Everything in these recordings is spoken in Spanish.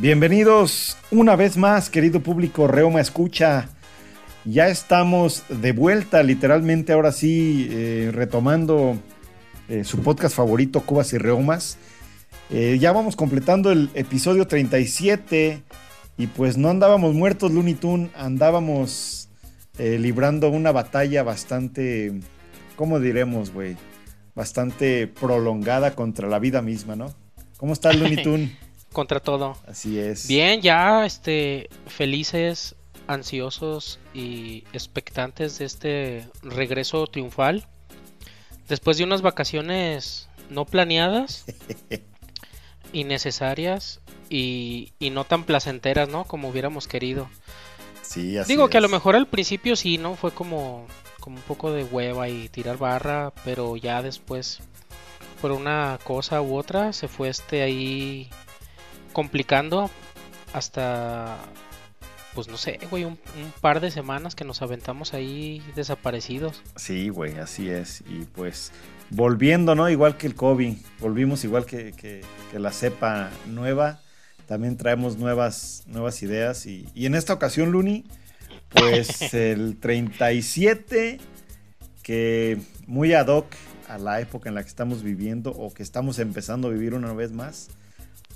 Bienvenidos una vez más, querido público Reoma Escucha. Ya estamos de vuelta, literalmente ahora sí, eh, retomando eh, su podcast favorito, Cubas y Reomas. Eh, ya vamos completando el episodio 37 y pues no andábamos muertos, Looney Tunes, andábamos librando una batalla bastante, ¿cómo diremos, güey? Bastante prolongada contra la vida misma, ¿no? ¿Cómo estás, Looney Tunes? Contra todo. Así es. Bien, ya este felices, ansiosos y expectantes de este regreso triunfal. Después de unas vacaciones no planeadas, innecesarias y, y no tan placenteras, ¿no? Como hubiéramos querido. Sí, así Digo que a lo mejor al principio sí, ¿no? Fue como, como un poco de hueva y tirar barra, pero ya después, por una cosa u otra, se fue este ahí complicando hasta, pues no sé, güey, un, un par de semanas que nos aventamos ahí desaparecidos. Sí, güey, así es. Y pues volviendo, ¿no? Igual que el COVID, volvimos igual que, que- que la cepa nueva. También traemos nuevas, nuevas ideas. Y, y en esta ocasión, Luni, pues el 37, que muy ad hoc a la época en la que estamos viviendo o que estamos empezando a vivir una vez más,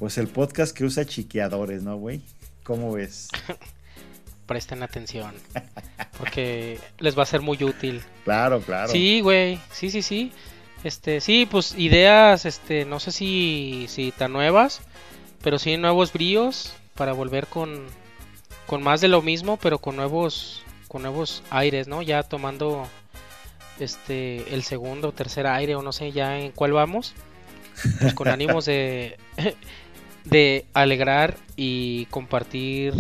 pues el podcast que usa chiqueadores, ¿no, güey? ¿Cómo ves? Presten atención, porque les va a ser muy útil. Claro, claro. Sí, güey, sí, sí, sí. Este, sí, pues ideas, este, no sé si, si tan nuevas, pero sí nuevos bríos para volver con, con más de lo mismo, pero con nuevos, con nuevos aires, ¿no? Ya tomando, este, el segundo o tercer aire o no sé ya en cuál vamos, pues con ánimos de, de alegrar y compartir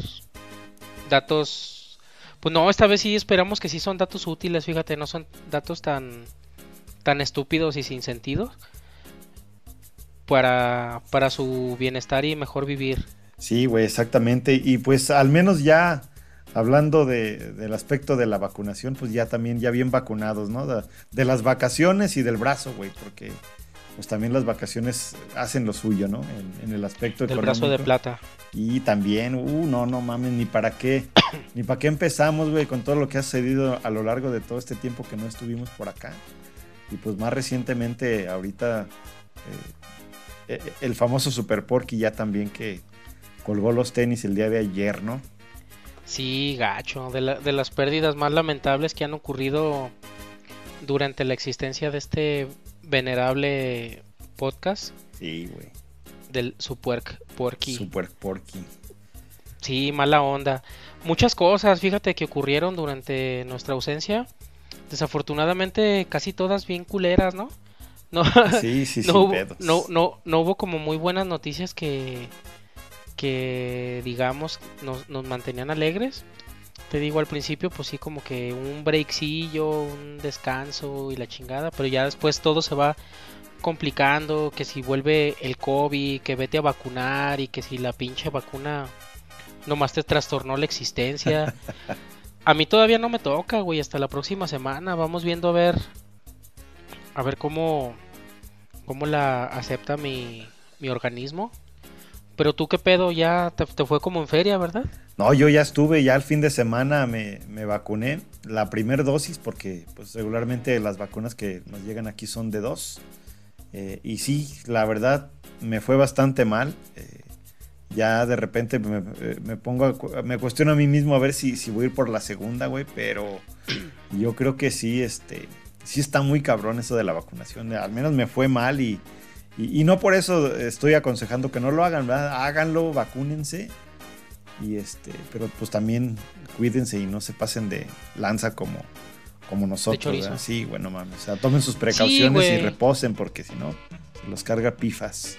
datos. Pues no, esta vez sí esperamos que sí son datos útiles, fíjate, no son datos tan tan estúpidos y sin sentido para para su bienestar y mejor vivir. Sí, güey, exactamente. Y pues al menos ya hablando de- del aspecto de la vacunación, pues ya también ya bien vacunados, ¿no? De, de las vacaciones y del brazo, güey, porque pues también las vacaciones hacen lo suyo, ¿no? En, en el aspecto Del brazo de plata. Y también, uh, no, no mames, ni para qué, ni para qué empezamos, güey, con todo lo que ha sucedido a lo largo de todo este tiempo que no estuvimos por acá. Y pues más recientemente, ahorita, eh, eh, el famoso Super Porky ya también que colgó los tenis el día de ayer, ¿no? Sí, gacho, de, la- de las pérdidas más lamentables que han ocurrido durante la existencia de este venerable podcast Sí, güey. del Super Porky. Super Porky. Sí, mala onda. Muchas cosas, fíjate que ocurrieron durante nuestra ausencia. Desafortunadamente, casi todas bien culeras, ¿no? No, Sí, sí, no, sin hubo, pedos. no, no, no hubo como muy buenas noticias que, que digamos, nos, nos mantenían alegres. Te digo, al principio, pues sí, como que un breakcillo, un descanso y la chingada, pero ya después todo se va complicando, que si vuelve el COVID, que vete a vacunar y que si la pinche vacuna nomás te trastornó la existencia. A mí todavía no me toca, güey, hasta la próxima semana. Vamos viendo a ver a ver cómo cómo la acepta mi, mi organismo. Pero tú qué pedo, ya te, te fue como en feria, ¿verdad? No, yo ya estuve, ya el fin de semana me, me vacuné. La primera dosis, porque pues regularmente las vacunas que nos llegan aquí son de dos. Eh, y sí, la verdad, me fue bastante mal. Eh, ya de repente me, eh, me pongo, a me cuestiono a mí mismo a ver si, si voy a ir por la segunda, güey, pero yo creo que sí, este, sí está muy cabrón eso de la vacunación. Al menos me fue mal y, y, no por eso estoy aconsejando que no lo hagan. Háganlo, vacúnense. Y este, pero pues también cuídense y no se pasen de lanza como, como nosotros. Sí, bueno, mames. O sea, tomen sus precauciones y reposen, porque si no, se los carga pifas.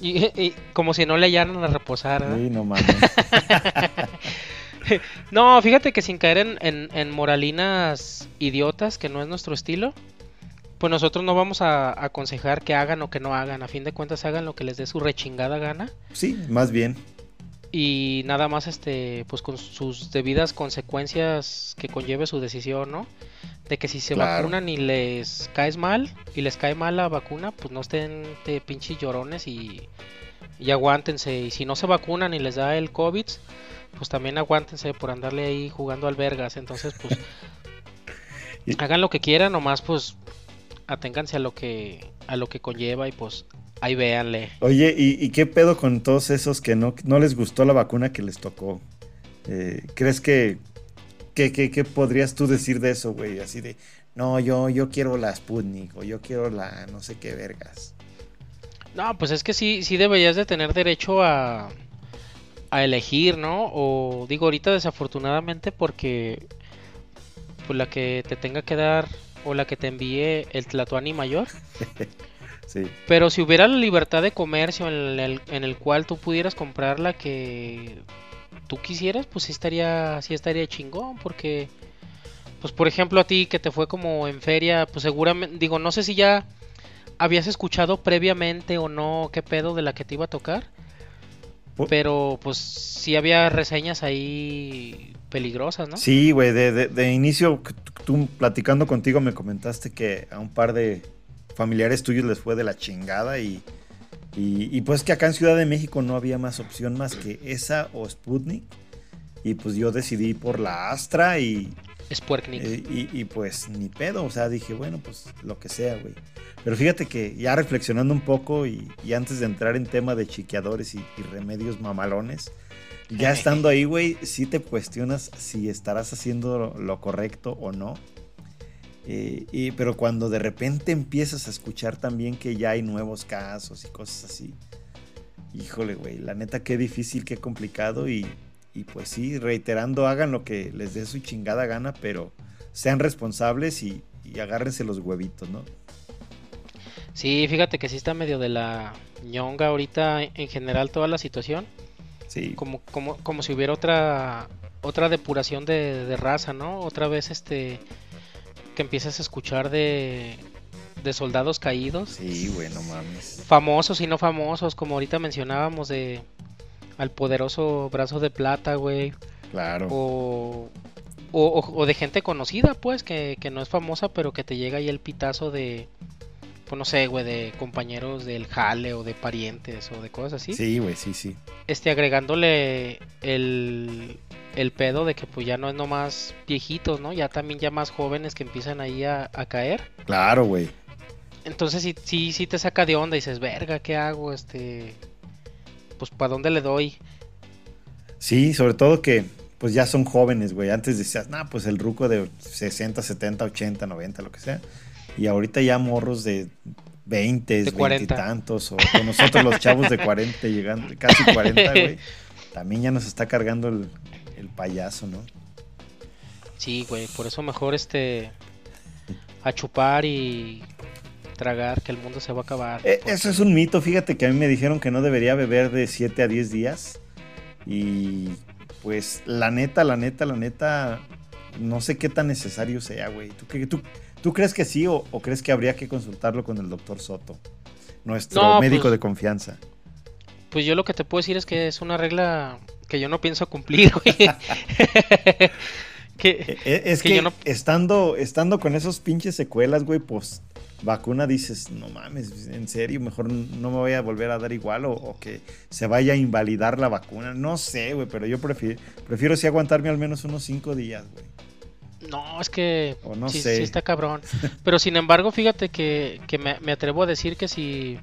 Y, y como si no le hallaran a reposar. Uy, no mames. No, fíjate que sin caer en, en- en moralinas idiotas, que no es nuestro estilo, pues nosotros no vamos a, a aconsejar que hagan o que no hagan. A fin de cuentas, hagan lo que les dé su rechingada gana. Sí, más bien. Y nada más este pues con sus debidas consecuencias que conlleve su decisión, ¿no? De que si se vacunan y les caes mal y les cae mal la vacuna, pues no estén de pinches llorones y, y aguántense. Y si no se vacunan y les da el COVID, pues también aguántense por andarle ahí jugando albergas. Entonces, pues hagan lo que quieran, nomás pues aténganse a lo que a lo que conlleva y pues Ahí véanle. Oye, ¿y, qué pedo con todos esos que no, no les gustó la vacuna que les tocó? Eh, ¿Crees que ¿qué, podrías tú decir de eso, güey? Así de, no, yo, yo quiero la Sputnik o yo quiero la no sé qué vergas. No, pues es que sí, sí deberías de tener derecho a, a elegir, ¿no? O digo ahorita desafortunadamente porque pues la que te tenga que dar o la que te envíe el Tlatuani mayor Pero si hubiera la libertad de comercio en el, en el cual tú pudieras comprar la que tú quisieras, pues sí estaría, sí estaría chingón, porque, pues por ejemplo a ti que te fue como en feria, pues seguramente, digo, no sé si ya habías escuchado previamente o no qué pedo de la que te iba a tocar, pero pues sí había reseñas ahí peligrosas, ¿no? Sí, güey, de, de, de inicio, tú platicando contigo me comentaste que a un par de familiares tuyos les fue de la chingada y, y, pues que acá en Ciudad de México no había más opción más que esa o Sputnik. Y pues yo decidí por la Astra y... Sputnik. Eh, y, pues ni pedo, o sea, dije, bueno, pues lo que sea, güey. Pero fíjate que ya reflexionando un poco y, antes de entrar en tema de chiqueadores y, remedios mamalones, ya estando ahí, güey, sí te cuestionas si estarás haciendo lo correcto o no. Eh, y, pero cuando de repente empiezas a escuchar también que ya hay nuevos casos y cosas así, híjole, güey, la neta qué difícil, qué complicado y, y pues sí, reiterando, hagan lo que les dé su chingada gana, pero sean responsables y, agárrense los huevitos, ¿no? Sí, fíjate que sí está medio de la ñonga ahorita en general toda la situación. Sí. Como, como, como si hubiera otra otra depuración de, de raza, ¿no? Otra vez este que empiezas a escuchar de, de soldados caídos. Sí, bueno, mames. Famosos y no famosos, como ahorita mencionábamos de al poderoso brazo de plata, güey. Claro. O, o, de gente conocida, pues, que, que, no es famosa, pero que te llega ahí el pitazo de, pues no sé, güey, de compañeros del jale o de parientes o de cosas así. Sí, güey, sí, sí. Este, agregándole el, el pedo de que pues ya no es nomás viejitos, ¿no? Ya también ya más jóvenes que empiezan ahí a, caer. Claro, güey. Entonces sí, sí, sí te saca de onda y dices, verga, ¿qué hago? Este, pues ¿para dónde le doy? Sí, sobre todo que pues ya son jóvenes, güey. Antes decías, nah, pues el ruco de 60, 70, 80, 90, lo que sea. Y ahorita ya morros de 20, de 20 y tantos, o con nosotros los chavos de 40 llegando, casi 40, güey. También ya nos está cargando el, el payaso, ¿no? Sí, güey, por eso mejor este a chupar y tragar que el mundo se va a acabar. Eh, eso es un mito, fíjate que a mí me dijeron que no debería beber de 7 a 10 días y pues la neta, la neta, la neta, no sé qué tan necesario sea, güey. ¿Tú, tú, crees que sí o, crees que habría que consultarlo con el doctor Soto, nuestro médico pues de confianza? Pues yo lo que te puedo decir es que es una regla que yo no pienso cumplir, güey. que, e, e, es que, estando, estando con esos pinches secuelas, güey, pues vacuna dices, no mames, en serio, mejor no me voy a volver a dar igual o, que se vaya a invalidar la vacuna. No sé, güey, pero yo prefiero, prefiero sí aguantarme al menos unos cinco días, güey. No, es que no sí, sí, está cabrón. Pero sin embargo, fíjate que, que me, me, atrevo a decir que si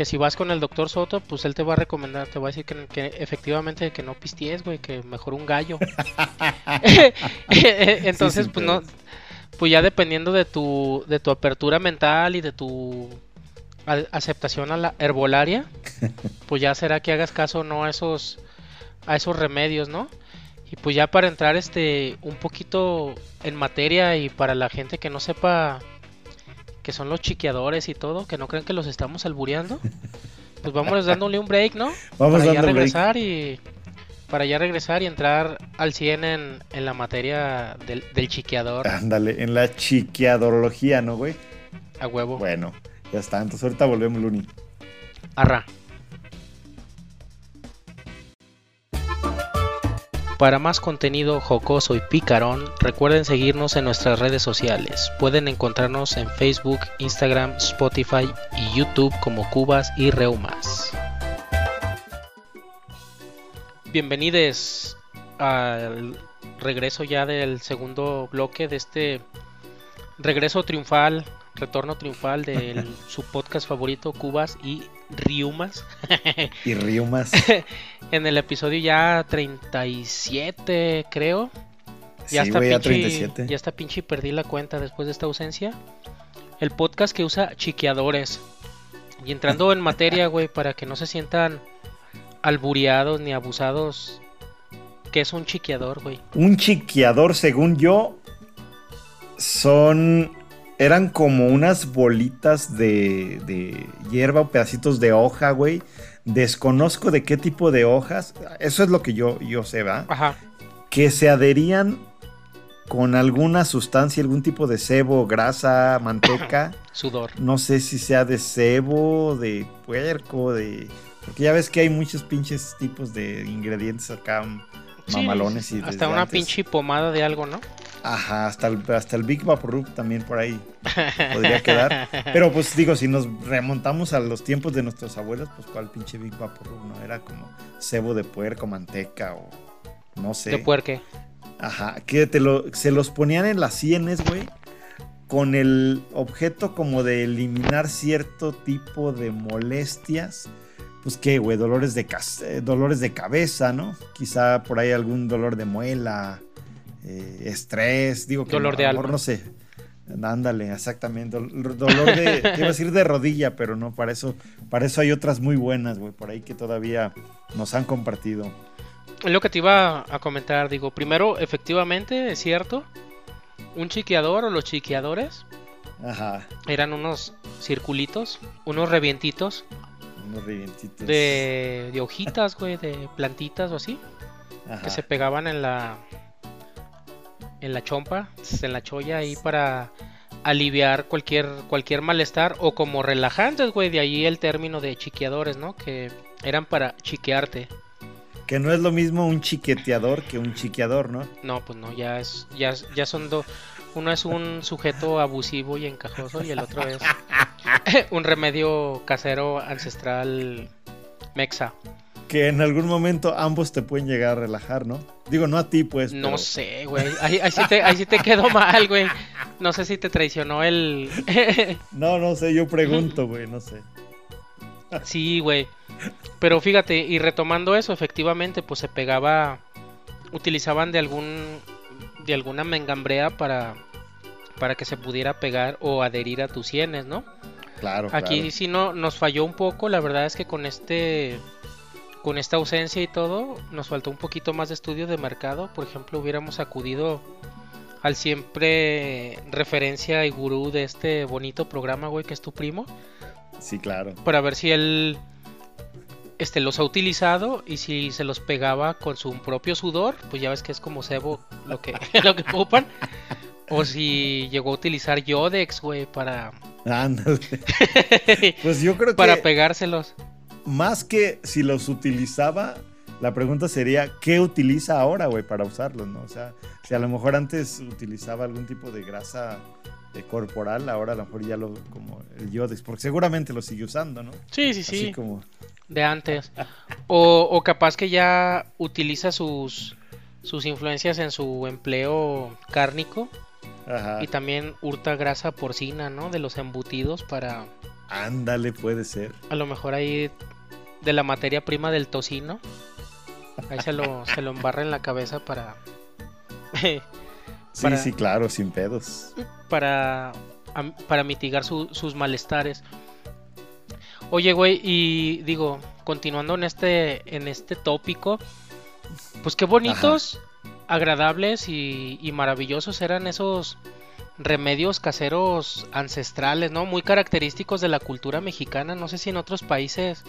que si vas con el doctor Soto, pues él te va a recomendar, te va a decir que, efectivamente que no pisties, güey, que mejor un gallo. Entonces, pues no, pues ya dependiendo de tu, de tu apertura mental y de tu aceptación a la herbolaria, pues ya será que hagas caso no a esos, a esos remedios, ¿no? Y pues ya para entrar este un poquito en materia y para la gente que no sepa que son los chiqueadores y todo, que no creen que los estamos albureando, pues vamos dándole un break, ¿no? Vamos para ya regresar y para ya regresar y entrar al 100 en, en la materia del, del, chiqueador. Ándale, en la chiqueadorología, ¿no, güey? A huevo. Bueno, ya está, entonces ahorita volvemos, Luni. Arra. Para más contenido jocoso y picarón, recuerden seguirnos en nuestras redes sociales. Pueden encontrarnos en Facebook, Instagram, Spotify y YouTube como Cubas y Reumas. Bienvenidos al regreso ya del segundo bloque de este regreso triunfal, retorno triunfal de su podcast favorito, Cubas y Riumas. y Riumas. en el episodio ya 37, creo. Ya, Sí, está ya pinche, 37. ya está pinche y perdí la cuenta después de esta ausencia. El podcast que usa chiqueadores. Y entrando en materia, güey, para que no se sientan albureados ni abusados. ¿Qué es un chiqueador, güey? Un chiqueador, según yo, son. Eran como unas bolitas de, de hierba o pedacitos de hoja, güey. Desconozco de qué tipo de hojas. Eso es lo que yo, yo sé, ¿va? Ajá. Que se adherían con alguna sustancia, algún tipo de sebo, grasa, manteca. Sudor. No sé si sea de cebo, de puerco, de. Porque ya ves que hay muchos pinches tipos de ingredientes acá Sí, mamalones y Hasta una antes. pinche pomada de algo, ¿no? Ajá, hasta el, hasta el Big Vaporub también por ahí podría quedar. Pero pues digo, si nos remontamos a los tiempos de nuestros abuelos, pues cuál pinche Big Vaporub, ¿no? Era como cebo de puerco, manteca o no sé. De puerque. Ajá, que te lo, se los ponían en las sienes, güey, con el objeto como de eliminar cierto tipo de molestias. Pues qué, güey, dolores de, eh, dolores de cabeza, ¿no? Quizá por ahí algún dolor de muela, eh, estrés, digo que Dolor de a lo mejor alma. no sé. Ándale, exactamente. dol- dolor de, te iba a decir de rodilla, pero no, para eso, para eso hay otras muy buenas, güey, por ahí que todavía nos han compartido. Es lo que te iba a comentar, digo, primero, efectivamente, es cierto, un chiqueador o los chiqueadores Ajá, eran unos circulitos, unos revientitos unos revientitos. de, de hojitas, güey, de plantitas o así, Ajá. que se pegaban en la en la chompa, en la cholla ahí para aliviar cualquier cualquier malestar o como relajantes, güey, de ahí el término de chiqueadores, ¿no? Que eran para chiquearte. Que no es lo mismo un chiqueteador que un chiqueador, ¿no? No, pues no, ya es, ya, ya son dos. Uno es un sujeto abusivo y encajoso y el otro es un remedio casero ancestral mexa. Que en algún momento ambos te pueden llegar a relajar, ¿no? Digo, no a ti, pues. No pero- sé, güey. Ahí, ahí sí te, ahí sí te quedó mal, güey. No sé si te traicionó el... No, no sé, yo pregunto, güey, no sé. sí, güey. Pero fíjate, y retomando eso, efectivamente, pues se pegaba... Utilizaban de algún... De alguna mengambrea para... Para que se pudiera pegar o adherir a tus sienes, ¿no? Claro, Aquí claro. sí no, nos falló un poco, la verdad es que con este con esta ausencia y todo, nos faltó un poquito más de estudio de mercado. Por ejemplo, hubiéramos acudido al siempre referencia y gurú de este bonito programa, güey, que es tu primo, Sí, claro. para ver si él este los ha utilizado y si se los pegaba con su propio sudor, pues ya ves que es como cebo lo que lo que ocupan. O si llegó a utilizar Yodex, güey, para, Ándale. Pues yo creo que para pegárselos. Más que si los utilizaba, la pregunta sería, ¿qué utiliza ahora, güey, para usarlos, no? O sea, si a lo mejor antes utilizaba algún tipo de grasa eh, corporal, ahora a lo mejor ya lo, como el Yodex, porque seguramente lo sigue usando, ¿no? Sí, sí, Así sí. como, de antes. O, o capaz que ya utiliza sus, sus influencias en su empleo cárnico ajá, y también hurta grasa porcina, ¿no? De los embutidos para ándale, puede ser. a lo mejor ahí de la materia prima del tocino. Ahí se lo, se lo embarra en la cabeza para... Sí, Para- sí, claro, sin pedos. para, para mitigar su- sus malestares. Oye, güey, y digo, continuando en este, en este tópico, pues qué bonitos, agradables y, y maravillosos eran esos remedios caseros ancestrales, ¿no? Muy característicos de la cultura mexicana. No sé si en otros países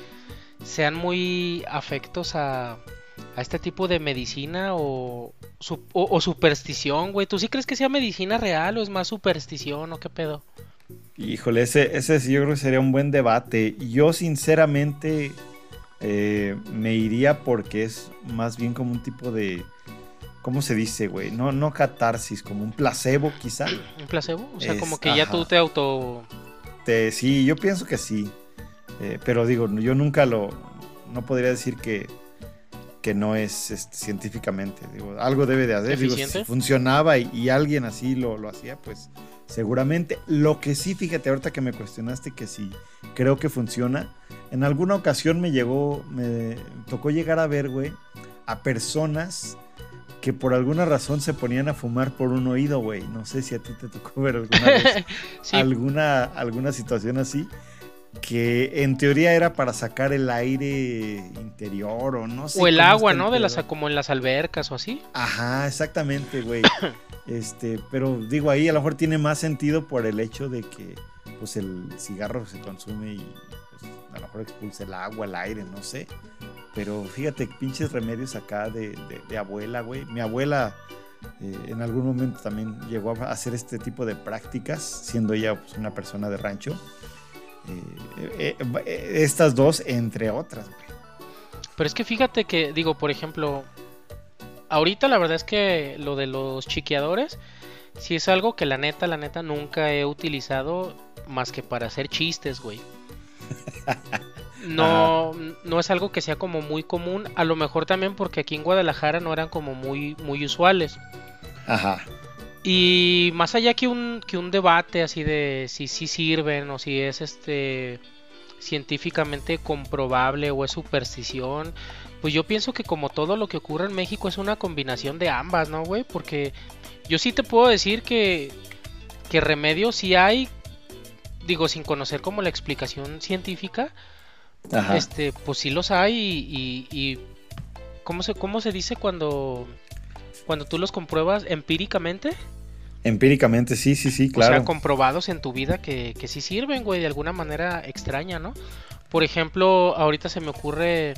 sean muy afectos a, a este tipo de medicina o, su- o, o superstición, güey. ¿Tú sí crees que sea medicina real o es más superstición o qué pedo? Híjole, ese, ese sí yo creo que sería un buen debate. Yo sinceramente eh, me iría porque es más bien como un tipo de, ¿cómo se dice, güey? No, no catarsis, como un placebo quizá. ¿Un placebo? O sea, Es- como que ya ajá. tú te auto... Te- sí, yo pienso que sí. Eh, pero digo, yo nunca lo. No podría decir que, que no es científicamente. Digo, algo debe de hacer. Digo, si funcionaba y, y alguien así lo, lo hacía, pues seguramente. Lo que sí, fíjate, ahorita que me cuestionaste que sí creo que funciona. En alguna ocasión me llegó, me tocó llegar a ver, güey, a personas que por alguna razón se ponían a fumar por un oído, güey. No sé si a ti te tocó ver alguna vez sí, alguna, alguna situación así que en teoría era para sacar el aire interior o no sé. o el agua, ¿no? De las, como en las albercas o así. Ajá, exactamente, güey. este, pero digo ahí a lo mejor tiene más sentido por el hecho de que pues el cigarro se consume y pues, a lo mejor expulsa el agua, el aire, no sé. Pero fíjate, pinches remedios acá de, de- de abuela, güey. Mi abuela eh, en algún momento también llegó a hacer este tipo de prácticas, siendo ella pues, una persona de rancho. Eh, eh, eh, estas dos, entre otras, güey. Pero es que fíjate que, digo, por ejemplo, ahorita la verdad es que lo de los chiqueadores, sí es algo que la neta, la neta, nunca he utilizado más que para hacer chistes, güey. No, no es algo que sea como muy común, a lo mejor también porque aquí en Guadalajara no eran como muy, muy usuales. Ajá. Y más allá que un, que un debate así de si sí sirven o si es este científicamente comprobable o es superstición, pues yo pienso que como todo lo que ocurre en México es una combinación de ambas, ¿no, güey? Porque yo sí te puedo decir que, que remedios sí hay, digo, sin conocer como la explicación científica, Ajá. este, pues sí los hay y, y- y- ¿cómo se, cómo se dice cuando, cuando tú los compruebas empíricamente? Empíricamente, sí, sí, sí, claro. O sea, comprobados en tu vida que, que sí sirven, güey, de alguna manera extraña, ¿no? Por ejemplo, ahorita se me ocurre,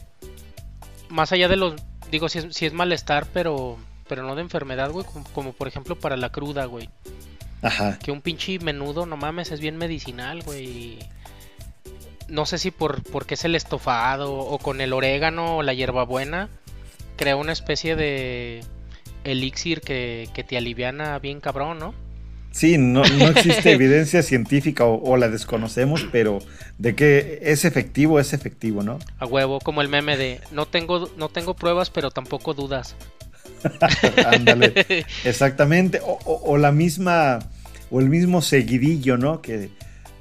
más allá de los, digo, si es, si es malestar, pero, pero no de enfermedad, güey, como, como por ejemplo para la cruda, güey. Ajá. Que un pinche menudo, no mames, es bien medicinal, güey. No sé si por porque es el estofado o con el orégano o la hierbabuena, crea una especie de elixir que, que te aliviana bien cabrón, ¿no? Sí, no, no existe evidencia científica o, o la desconocemos, pero de que es efectivo, es efectivo, ¿no? A huevo, como el meme de no tengo, no tengo pruebas, pero tampoco dudas. Ándale, exactamente. O, o- o la misma, o el mismo seguidillo, ¿no? Que,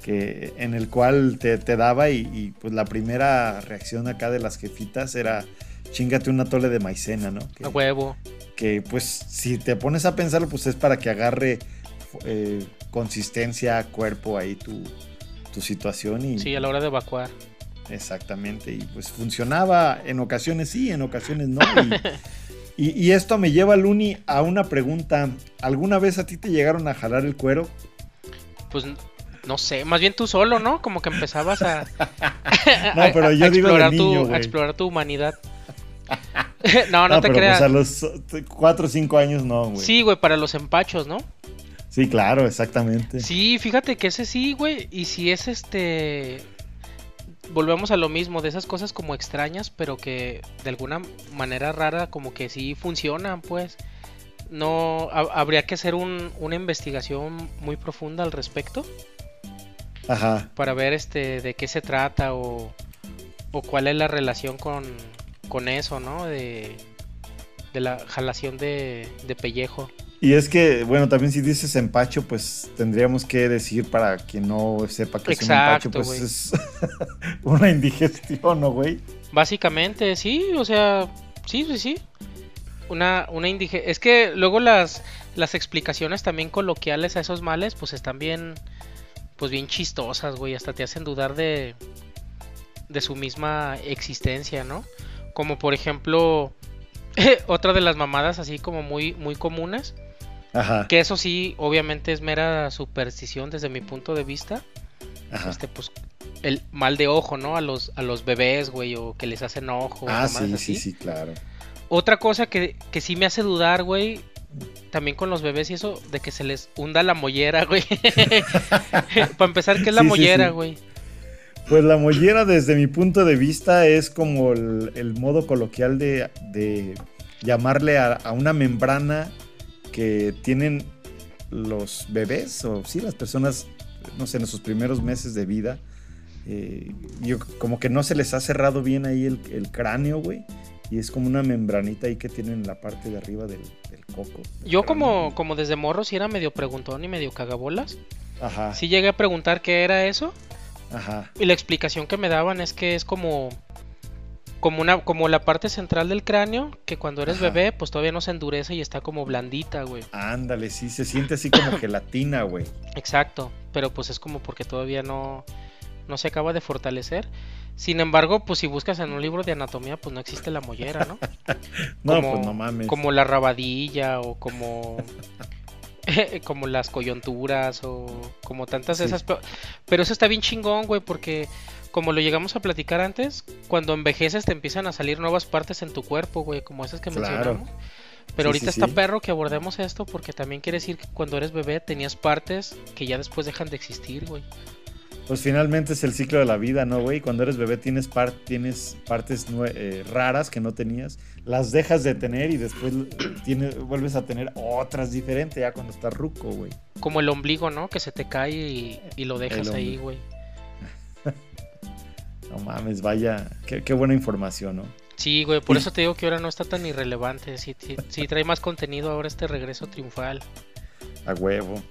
que en el cual te, te daba y, y, pues la primera reacción acá de las jefitas era chingate una tole de maicena, ¿no? Que, A huevo. que, pues si te pones a pensarlo, pues es para que agarre eh, consistencia, cuerpo ahí tu, tu situación y Sí, a la hora de evacuar. Exactamente, y pues funcionaba en ocasiones sí, en ocasiones no. Y, y- y esto me lleva, Luni, a una pregunta. ¿Alguna vez a ti te llegaron a jalar el cuero? Pues no sé, más bien tú solo, ¿no? Como que empezabas a, No, pero yo digo explorar, niño, tu, güey. a explorar tu humanidad. no, no, te pero creas. pues a los eh, cuatro o cinco años no, güey. Sí, güey, para los empachos, ¿no? Sí, claro, exactamente. Sí, fíjate que ese sí, güey. Y si es este. Volvemos a lo mismo, de esas cosas como extrañas, pero que de alguna manera rara, como que sí funcionan, pues. No. ha- habría que hacer un- una investigación muy profunda al respecto Ajá. para ver este de qué se trata o, o cuál es la relación con, con eso, ¿no? De, de la jalación de, de pellejo. Y es que, bueno, también si dices empacho, pues tendríamos que decir para quien no sepa que es un empacho, pues es una indigestión, ¿no, güey? Básicamente, sí, o sea, sí, sí, sí. Una, una indige- Es que luego las, las explicaciones también coloquiales a esos males, pues están bien, pues bien chistosas, güey. Hasta te hacen dudar de, de su misma existencia, ¿no? Como por ejemplo, otra de las mamadas así como muy, muy comunes. Ajá. Que eso sí, obviamente es mera superstición desde mi punto de vista. Ajá. Este, pues, el mal de ojo, ¿no? A los, a los bebés, güey, o que les hacen ojo. Ah, sí, así. sí, sí, claro. Otra cosa que, que sí me hace dudar, güey, también con los bebés y eso, de que se les hunda la mollera, güey. Para empezar, ¿qué es la Sí, sí, mollera, sí. güey? Pues la mollera, desde mi punto de vista, es como el, el modo coloquial de, de llamarle a, a una membrana que tienen los bebés o sí, las personas, no sé, en sus primeros meses de vida. eh, yo, como que no se les ha cerrado bien ahí el, el cráneo, güey. Y es como una membranita ahí que tienen en la parte de arriba del, del coco. del Yo cráneo. como, como desde morro sí era medio preguntón y medio cagabolas. Ajá, Sí llegué a preguntar qué era eso. Ajá. Y la explicación que me daban es que es como como una como la parte central del cráneo que cuando eres Ajá. bebé pues todavía no se endurece y está como blandita, güey. Ándale, sí, se siente así como gelatina, güey. Exacto, pero pues es como porque todavía no no se acaba de fortalecer. Sin embargo, pues si buscas en un libro de anatomía, pues no existe la mollera, ¿no? No, Como- pues no mames. Como la rabadilla o como como las coyunturas o como tantas Sí. esas. pe- Pero eso está bien chingón, güey, porque como lo llegamos a platicar antes, cuando envejeces te empiezan a salir nuevas partes en tu cuerpo, güey, como esas que Claro. mencionamos. Pero Sí, ahorita sí, está perro que abordemos esto porque también quiere decir que cuando eres bebé tenías partes que ya después dejan de existir, güey. Pues finalmente es el ciclo de la vida, ¿no, güey? Cuando eres bebé tienes, par- tienes partes eh, raras que no tenías, las dejas de tener y después tienes, vuelves a tener otras diferentes ya cuando estás ruco, güey. Como el ombligo, ¿no? Que se te cae y, y lo dejas ahí, güey. No mames, vaya, qué, qué buena información, ¿no? Sí, güey, por eso te digo que ahora no está tan irrelevante. Sí, sí, sí trae más contenido ahora este regreso triunfal. A huevo.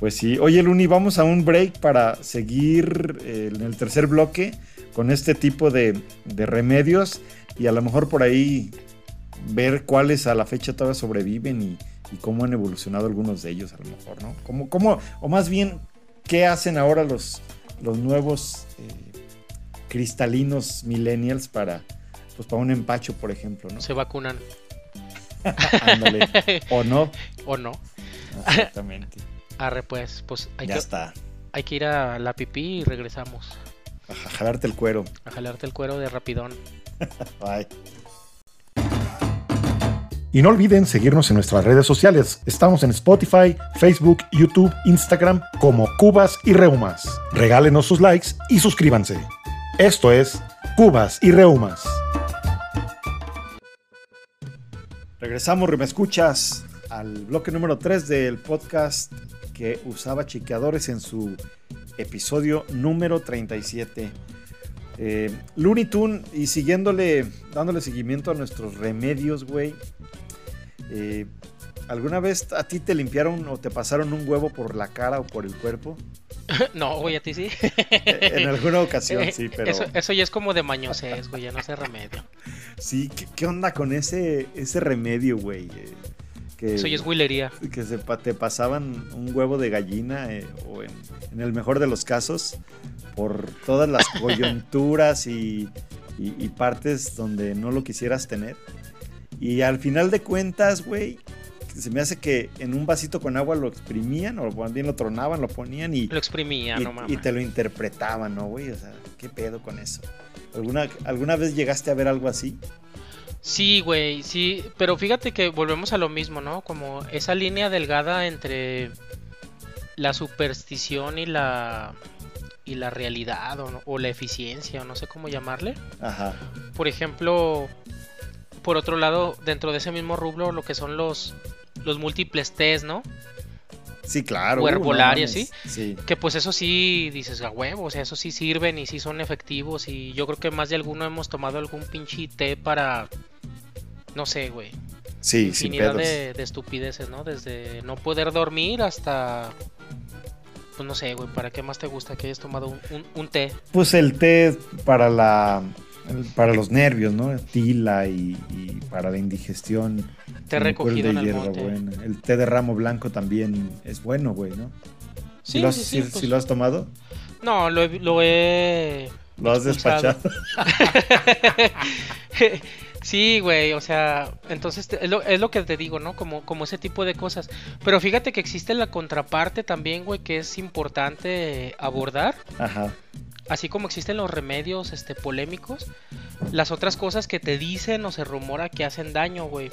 Pues sí. Oye, Luni, vamos a un break para seguir eh, en el tercer bloque con este tipo de, de remedios y a lo mejor por ahí ver cuáles a la fecha todavía sobreviven y, y cómo han evolucionado algunos de ellos a lo mejor, ¿no? Cómo, o más bien, ¿qué hacen ahora los, los nuevos eh, cristalinos millennials para, pues, para un empacho, por ejemplo, ¿no? Se vacunan. Ándale. o no. ¿O no? Exactamente. Arre, pues, pues hay ya que, está. hay que ir a la pipí y regresamos. A jalarte el cuero. A jalarte el cuero de rapidón. Bye. Y no olviden seguirnos en nuestras redes sociales. Estamos en Spotify, Facebook, YouTube, Instagram como Cubas y Reumas. Regálenos sus likes y suscríbanse. Esto es Cubas y Reumas. Regresamos, me escuchas, al bloque número 3 del podcast que usaba chequeadores en su episodio número 37. Eh, Looney Tune y siguiéndole, dándole seguimiento a nuestros remedios, güey. Eh, ¿Alguna vez a ti te limpiaron o te pasaron un huevo por la cara o por el cuerpo? no, güey, a ti sí. Eh, En alguna ocasión, sí, pero... Eso, eso ya es como de mañosés, güey, ya no sé remedio. Sí, ¿qué, qué onda con ese, ese remedio, güey? Que, Eso ya es huilería. que se te pasaban un huevo de gallina eh, o en, en el mejor de los casos por todas las coyunturas y, y- y partes donde no lo quisieras tener. Y al final de cuentas, güey, se me hace que en un vasito con agua lo exprimían o bien lo tronaban, lo ponían y, Lo exprimía, y, no y mames. te lo interpretaban, ¿no, güey? O sea, ¿qué pedo con eso? ¿Alguna, ¿Alguna vez llegaste a ver algo así? Sí, güey, sí, pero fíjate que volvemos a lo mismo, ¿no? Como esa línea delgada entre la superstición y la y la realidad o, o la eficiencia o no sé cómo llamarle. Ajá. Por ejemplo, por otro lado, dentro de ese mismo rubro, lo que son los los múltiples test, ¿no? Sí, claro. O uh, herbolaria, mames. Sí. Que pues eso sí dices a huevo, o sea, eso sí sirven y sí son efectivos y yo creo que más de alguno hemos tomado algún pinche té para no sé, güey. Sí, sin infinidad pedos. de, de estupideces, ¿no? Desde no poder dormir hasta. Pues no sé, güey, ¿para qué más te gusta que hayas tomado un, un- un té? Pues el té para la para los nervios, ¿no? Tila y, y para la indigestión. Té recogido en el monte. hierbabuena. El té de ramo blanco también es bueno, güey, ¿no? Sí, lo has, sí, pues, lo has tomado? No, lo he, lo he ¿Lo has despachado? sí, güey, o sea, entonces te- es, lo, es lo que te digo, ¿no? Como, como ese tipo de cosas. Pero fíjate que existe la contraparte también, güey, que es importante abordar. Ajá. así como existen los remedios este polémicos, las otras cosas que te dicen o se rumora que hacen daño, güey.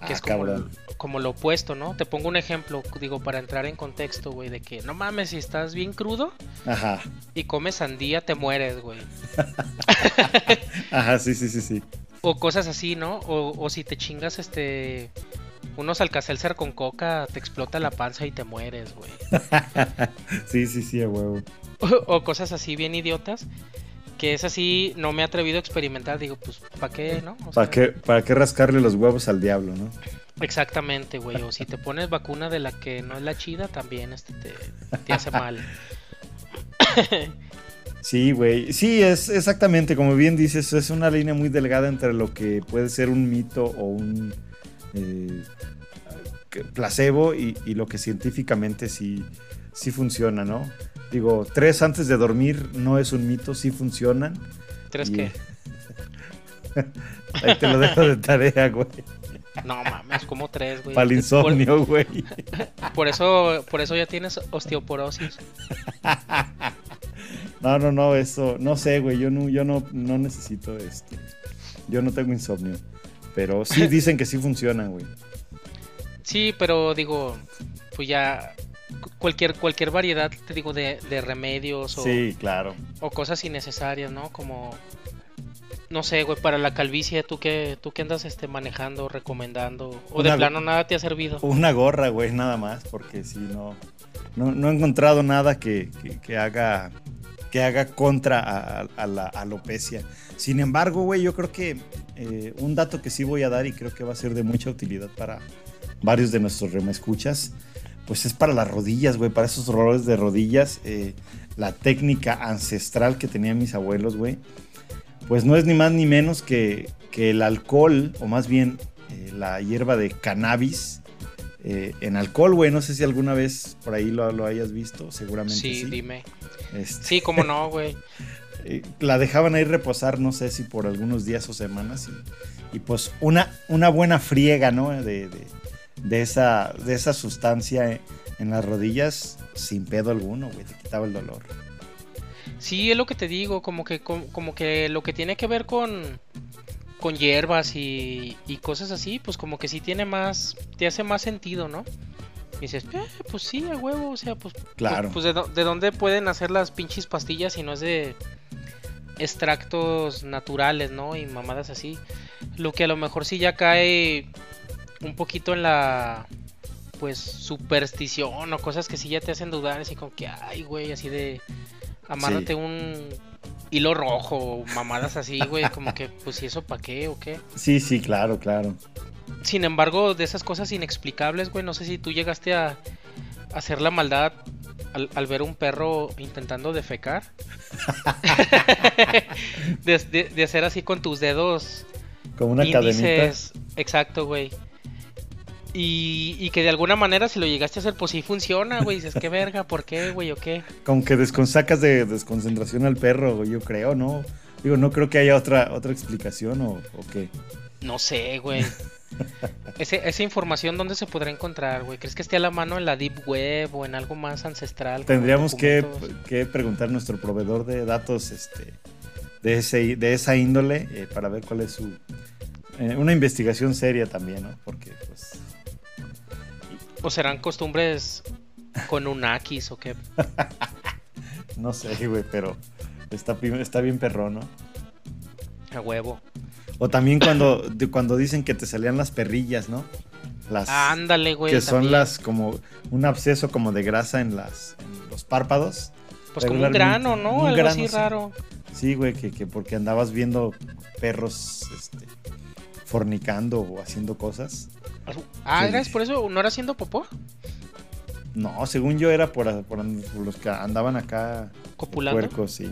Que Ah, es como, cabrón. como lo opuesto, ¿no? Te pongo un ejemplo, digo, para entrar en contexto, güey, de que no mames, si estás bien crudo Ajá. y comes sandía, te mueres, güey. Ajá, sí, sí, sí, sí. O cosas así, ¿no? O, o si te chingas este unos alcacelser con coca, te explota la panza y te mueres, güey. sí, sí, sí, a huevo. O, cosas así bien idiotas. Que es así, no me he atrevido a experimentar. Digo, pues, ¿para qué, no? ¿Para, qué, ¿Para qué rascarle los huevos al diablo, no? Exactamente, güey. O si te pones vacuna de la que no es la chida, también este te, te hace mal. Sí, güey. Sí, es exactamente, como bien dices, es una línea muy delgada entre lo que puede ser un mito o un eh, placebo y, lo que científicamente sí, sí funciona, ¿no? Digo, tres antes de dormir no es un mito, sí funcionan. ¿Tres qué? Ahí te lo dejo de tarea, güey. No mames, como tres, güey. Para el insomnio, güey. Por eso, por eso ya tienes osteoporosis. No, no, no, eso, no sé, güey. Yo no, yo no, no necesito este. Yo no tengo insomnio. Pero sí dicen que sí funciona, güey. Sí, pero digo, pues ya cualquier cualquier variedad, te digo, de, remedios o, sí, claro. o cosas innecesarias, ¿no? Como no sé, güey, para la calvicie, ¿tú qué, tú qué andas este, manejando, recomendando? ¿O de plano nada te ha servido? Una gorra, güey, nada más, porque si no, no, he encontrado nada que, que, haga que haga contra a, la alopecia. Sin embargo, güey, yo creo que eh, un dato que sí voy a dar y creo que va a ser de mucha utilidad para varios de nuestros remescuchas, pues es para las rodillas, güey, para esos dolores de rodillas. Eh, la técnica ancestral que tenían mis abuelos, güey, pues no es ni más ni menos que, que el alcohol, o más bien eh, la hierba de cannabis, en alcohol, güey. No sé si alguna vez por ahí lo, lo hayas visto, seguramente sí. Sí, dime. Este, sí, cómo no, güey. Eh, la dejaban ahí reposar, no sé si por algunos días o semanas. Y, pues una, una buena friega, ¿no? De, de, esa, de esa sustancia en las rodillas, sin pedo alguno, güey, te quitaba el dolor. Sí, es lo que te digo, como que, como, que lo que tiene que ver con, con hierbas y, y, cosas así, pues como que sí tiene más, te hace más sentido, ¿no? Y dices, eh, pues sí, a huevo, o sea, pues, claro. pues, de, de, dónde pueden hacer las pinches pastillas si no es de, extractos naturales, ¿no? Y mamadas así. Lo que a lo mejor sí ya cae un poquito en la pues superstición o cosas que sí ya te hacen dudar, así como que, ay, güey, así de amárrate un hilo rojo, mamadas así, güey, como que, pues, ¿y eso para qué o qué? Sí, sí, claro, claro. Sin embargo, de esas cosas inexplicables, güey, no sé si tú llegaste a hacer la maldad al, ver un perro intentando defecar. de, hacer así con tus dedos. Como una cadenita. Exacto, güey. Y, que de alguna manera si lo llegaste a hacer, pues sí funciona, güey. Dices, qué verga, ¿por qué, güey, o qué? Como que desconsacas de desconcentración al perro, yo creo, ¿no? Digo, no creo que haya otra, otra explicación o, o qué. No sé, güey. esa información, ¿dónde se podrá encontrar, güey? ¿Crees que esté a la mano en la Deep Web o en algo más ancestral? Tendríamos que, preguntar a nuestro proveedor de datos este, de, ese, de esa índole eh, para ver cuál es su... Eh, una investigación seria también, ¿no? Porque, pues... ¿O serán costumbres con un Akis o qué? no sé, güey, pero está, está bien perro, ¿no? A huevo. O también cuando, cuando dicen que te salían las perrillas, ¿no? Las, Ándale, güey. Que son las como un absceso como de grasa en, las, los párpados. Pues como un grano, ¿no? Algo así raro. Sí, güey, que, que, porque andabas viendo perros este, fornicando o haciendo cosas. Ah, ¿era por eso? ¿No era haciendo popó? No, según yo era por, por, los que andaban acá. Copulando. Puercos, sí.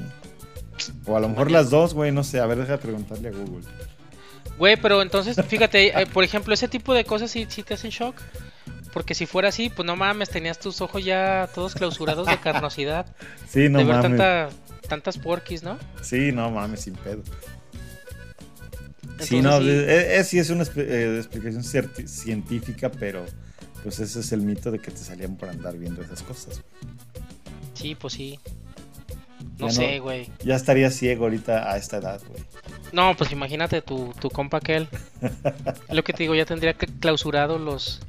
O a lo mejor las dos, güey, no sé. A ver, deja preguntarle a Google. Güey, pero entonces, fíjate, eh, por ejemplo, ese tipo de cosas sí, sí te hacen shock. Porque si fuera así, pues no mames, tenías tus ojos ya todos clausurados de carnosidad. Sí, no de ver Tanta, tantas porquis, ¿no? Sí, no mames, sin pedo. Sí, no, sí. Es, una eh, explicación científica, pero pues ese es el mito de que te salían por andar viendo esas cosas. Sí, pues sí. No sé, güey. ya estaría ciego ahorita a esta edad, güey. No, pues imagínate tu, tu compa aquel. Lo que te digo, ya tendría clausurado los,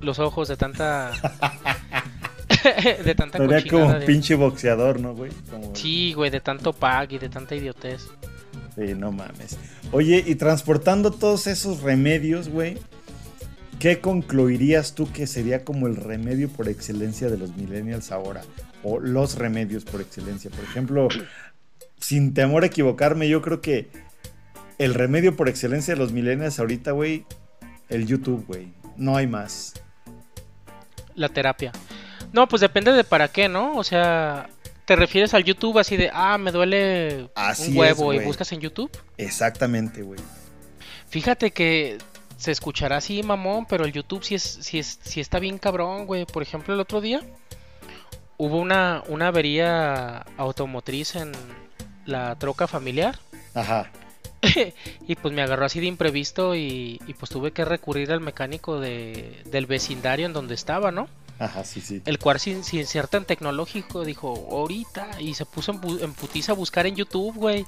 los ojos de tanta. de tanta Sería como un pinche boxeador, ¿no, güey? Sí, güey, de tanto pag y de tanta idiotez. Sí, no mames. Oye, y transportando todos esos remedios, güey, ¿qué concluirías tú que sería como el remedio por excelencia de los millennials ahora? O los remedios por excelencia. Por ejemplo, sin temor a equivocarme, yo creo que el remedio por excelencia de los millennials ahorita, güey, el YouTube, güey. No hay más. La terapia. No, pues depende de para qué, ¿no? O sea, ¿te refieres al YouTube así de, ah, me duele Así un huevo es, y buscas en YouTube? Exactamente, güey. Fíjate que se escuchará así, mamón, pero el YouTube sí, es, sí, es, sí está bien cabrón, güey. Por ejemplo, el otro día hubo una, una avería automotriz en la troca familiar. Ajá. y pues me agarró así de imprevisto y, y pues tuve que recurrir al mecánico de, del vecindario en donde estaba, ¿no? Ajá, sí, sí. El cual sin, sin ser tan tecnológico dijo, ahorita, y se puso en, bu- en putiza a buscar en YouTube, güey.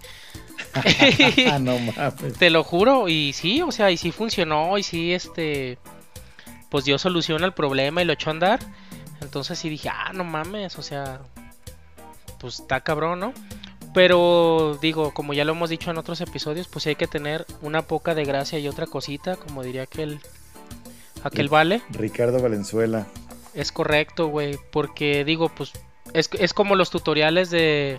Ah, no mames. Te lo juro, y sí, o sea, y sí funcionó, y sí, este, pues dio solución al problema y lo echó a andar. Entonces sí dije, ah, no mames, o sea, pues está cabrón, ¿no? Pero digo, como ya lo hemos dicho en otros episodios, pues sí hay que tener una poca de gracia y otra cosita, como diría aquel, aquel vale. Ricardo Valenzuela. Es correcto, güey, porque digo, pues es, es como los tutoriales de...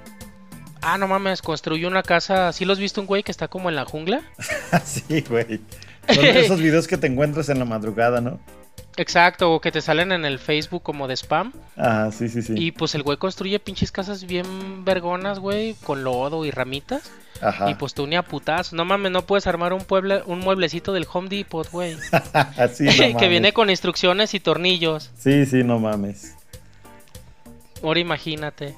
Ah, no mames, construyó una casa. ¿Sí los has visto un güey que está como en la jungla? sí, güey. Son esos videos que te encuentras en la madrugada, ¿no? Exacto, o que te salen en el Facebook como de spam. Ah, sí, sí, sí. Y pues el güey construye pinches casas bien vergonas, güey, con lodo y ramitas. Ajá. Y pues tú ni a putazos. No mames, no puedes armar un, pueble, un mueblecito del Home Depot, güey. Sí, no que viene con instrucciones y tornillos. Sí, sí, no mames. Ahora imagínate.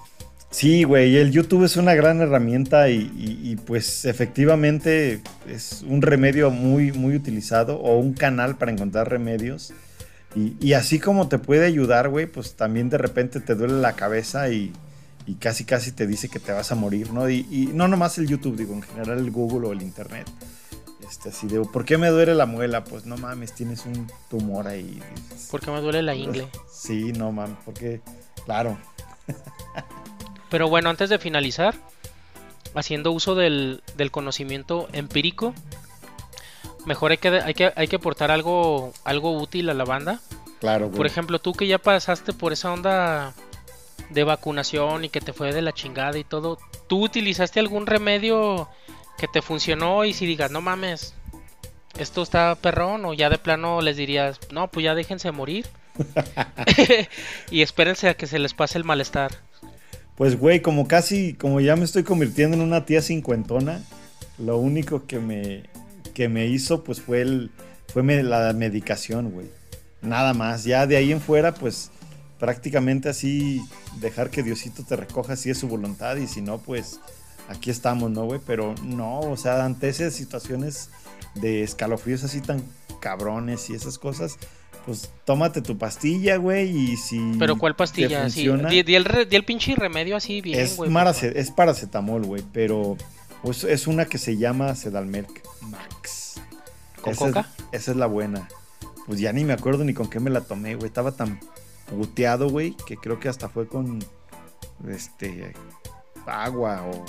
Sí, güey, el YouTube es una gran herramienta y, y- y, pues efectivamente es un remedio muy, muy utilizado o un canal para encontrar remedios. Y, y así como te puede ayudar, güey, pues también de repente te duele la cabeza y, y casi casi te dice que te vas a morir, ¿no? Y, y no nomás el YouTube, digo, en general el Google o el Internet. Este, así de, ¿por qué me duele la muela? Pues no mames, tienes un tumor ahí. dices. Porque me duele la ingle. Sí, no mames, porque, claro. Pero bueno, antes de finalizar, haciendo uso del, del conocimiento empírico, mejor hay que, hay que, hay que aportar algo, algo útil a la banda. Claro, güey. Por ejemplo, tú que ya pasaste por esa onda de vacunación y que te fue de la chingada y todo, ¿tú utilizaste algún remedio que te funcionó y si digas, no mames, esto está perrón o ya de plano les dirías, no, pues ya déjense morir y espérense a que se les pase el malestar? Pues, güey, como casi, como ya me estoy convirtiendo en una tía cincuentona, lo único que me, que me hizo, pues fue, el, fue la medicación, güey. Nada más. Ya de ahí en fuera, pues prácticamente así dejar que Diosito te recoja si es su voluntad y si no, pues aquí estamos, ¿no, güey? Pero no, o sea, ante esas situaciones de escalofríos así tan cabrones y esas cosas, pues tómate tu pastilla, güey, y si Pero ¿cuál pastilla? Sí, funciona- di, di el, re- di el pinche remedio así bien, es, güey. es paracetamol, güey, pero pues, es una que se llama Sedalmerc Max. ¿Con esa coca? Es, esa es la buena. Pues ya ni me acuerdo ni con qué me la tomé, güey. Estaba tan puteado, güey, que creo que hasta fue con este agua o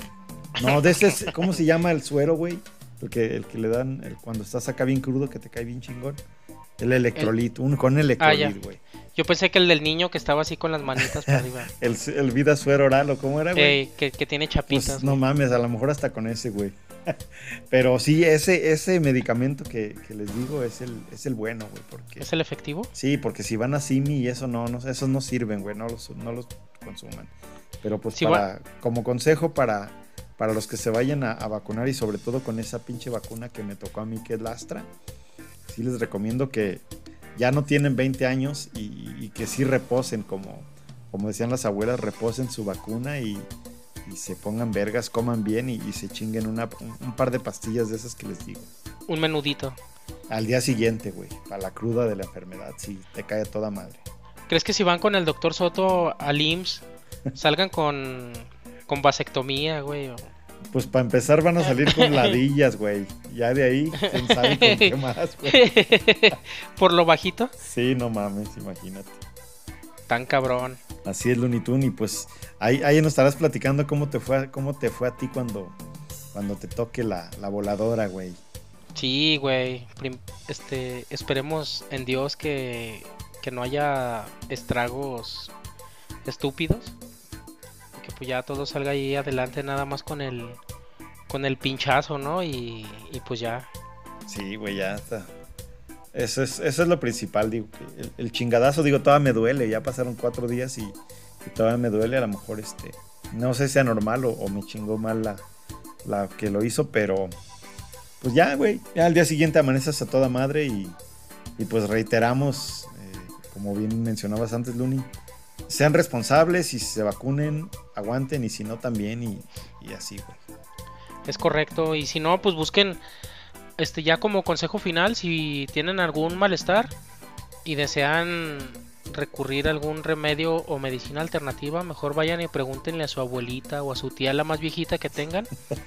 no, de ese es- ¿cómo se llama el suero, güey? El que, el que le dan el- cuando estás acá bien crudo que te cae bien chingón. El electrolito, un, con Ah, electrolit, güey. Yo pensé que el del niño que estaba así con las manitas para arriba. el, el vida suero oral o cómo era, güey. Ey, que, que tiene chapitas. Pues no güey. mames, a lo mejor hasta con ese, güey. Pero sí, ese, ese medicamento que, que les digo es el, es el bueno, güey. Porque, ¿Es el efectivo? sí, porque si van a Simi y eso no, no esos no sirven, güey. No los, no los consuman. Pero pues Sí, para, como consejo para, para los que se vayan a, a vacunar y sobre todo con esa pinche vacuna que me tocó a mí, que es la Astra, sí les recomiendo que ya no tienen 20 años y, y que sí reposen, como, como decían las abuelas, reposen su vacuna y, y se pongan vergas, coman bien y, y se chinguen una, un, un par de pastillas de esas que les digo. Un menudito. Al día siguiente, güey, para la cruda de la enfermedad, sí, te cae a toda madre. ¿Crees que si van con el doctor Soto al IMSS salgan con, con vasectomía, güey? o- Pues para empezar van a salir con ladillas, güey. Ya de ahí, quién sabe con qué más, güey. Por lo bajito. Sí, no mames, imagínate. Tan cabrón. Así es Looney Tunes y pues ahí, ahí nos estarás platicando cómo te fue, cómo te fue a ti cuando, cuando te toque la, la voladora, güey. Sí, güey. Este, esperemos en Dios que, que no haya estragos estúpidos. Que pues ya todo salga ahí adelante nada más con el con el pinchazo, ¿no? Y, y pues ya. Sí, güey, ya está. Eso es, eso es lo principal, digo. El, chingadazo, digo, todavía me duele. Ya pasaron cuatro días y, todavía me duele. A lo mejor, este, no sé si sea normal o, me chingó mal la, la que lo hizo, pero pues ya, güey. Ya al día siguiente amaneces a toda madre y, y pues reiteramos, eh, como bien mencionabas antes, Luni, sean responsables y se vacunen, aguanten y si no también y, y así, güey. Es correcto, y si no, pues busquen este ya como consejo final, si tienen algún malestar y desean recurrir a algún remedio o medicina alternativa, mejor vayan y pregúntenle a su abuelita o a su tía la más viejita que tengan.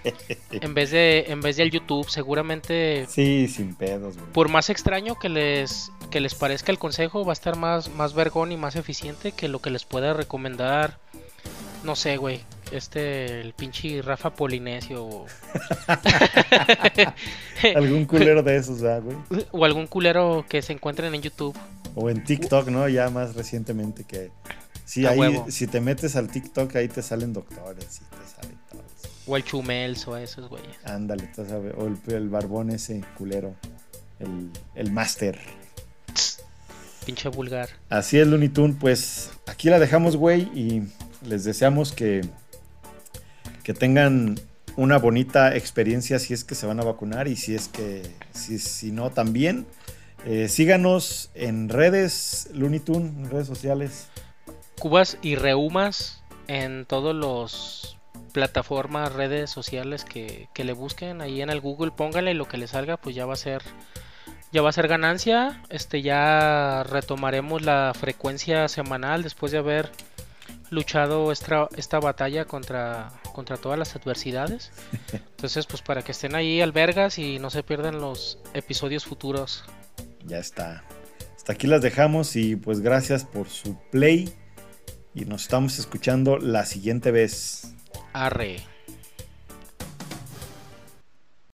en vez de en vez del YouTube, seguramente Sí, sin pedos, Por más extraño que les que les parezca el consejo, va a estar más más vergón y más eficiente que lo que les pueda recomendar no sé, güey, este, el pinche Rafa Polinesio. algún culero de esos, güey? O algún culero que se encuentren en YouTube. O en TikTok, ¿no? Ya más recientemente que... Sí, ahí, si te metes al TikTok, ahí te salen doctores y te salen todos. O el Chumels o esos güeyes. Ándale, o el, el, barbón ese culero. El, el máster. Pinche vulgar. Así es, Looney Tunes. Pues aquí la dejamos, güey. Y les deseamos que que tengan una bonita experiencia si es que se van a vacunar y si es que, si, si no, también. Eh, síganos en redes, Looney Tunes, en redes sociales. Cubas y Reumas en todos los plataformas, redes sociales que, que, le busquen ahí en el Google, pónganle lo que le salga, pues ya va a ser ya va a ser ganancia. Este ya retomaremos la frecuencia semanal después de haber luchado esta, esta batalla contra, contra todas las adversidades. Entonces, pues para que estén ahí albergas y no se pierdan los episodios futuros. Ya está. Hasta aquí las dejamos y pues gracias por su play y nos estamos escuchando la siguiente vez. Arre.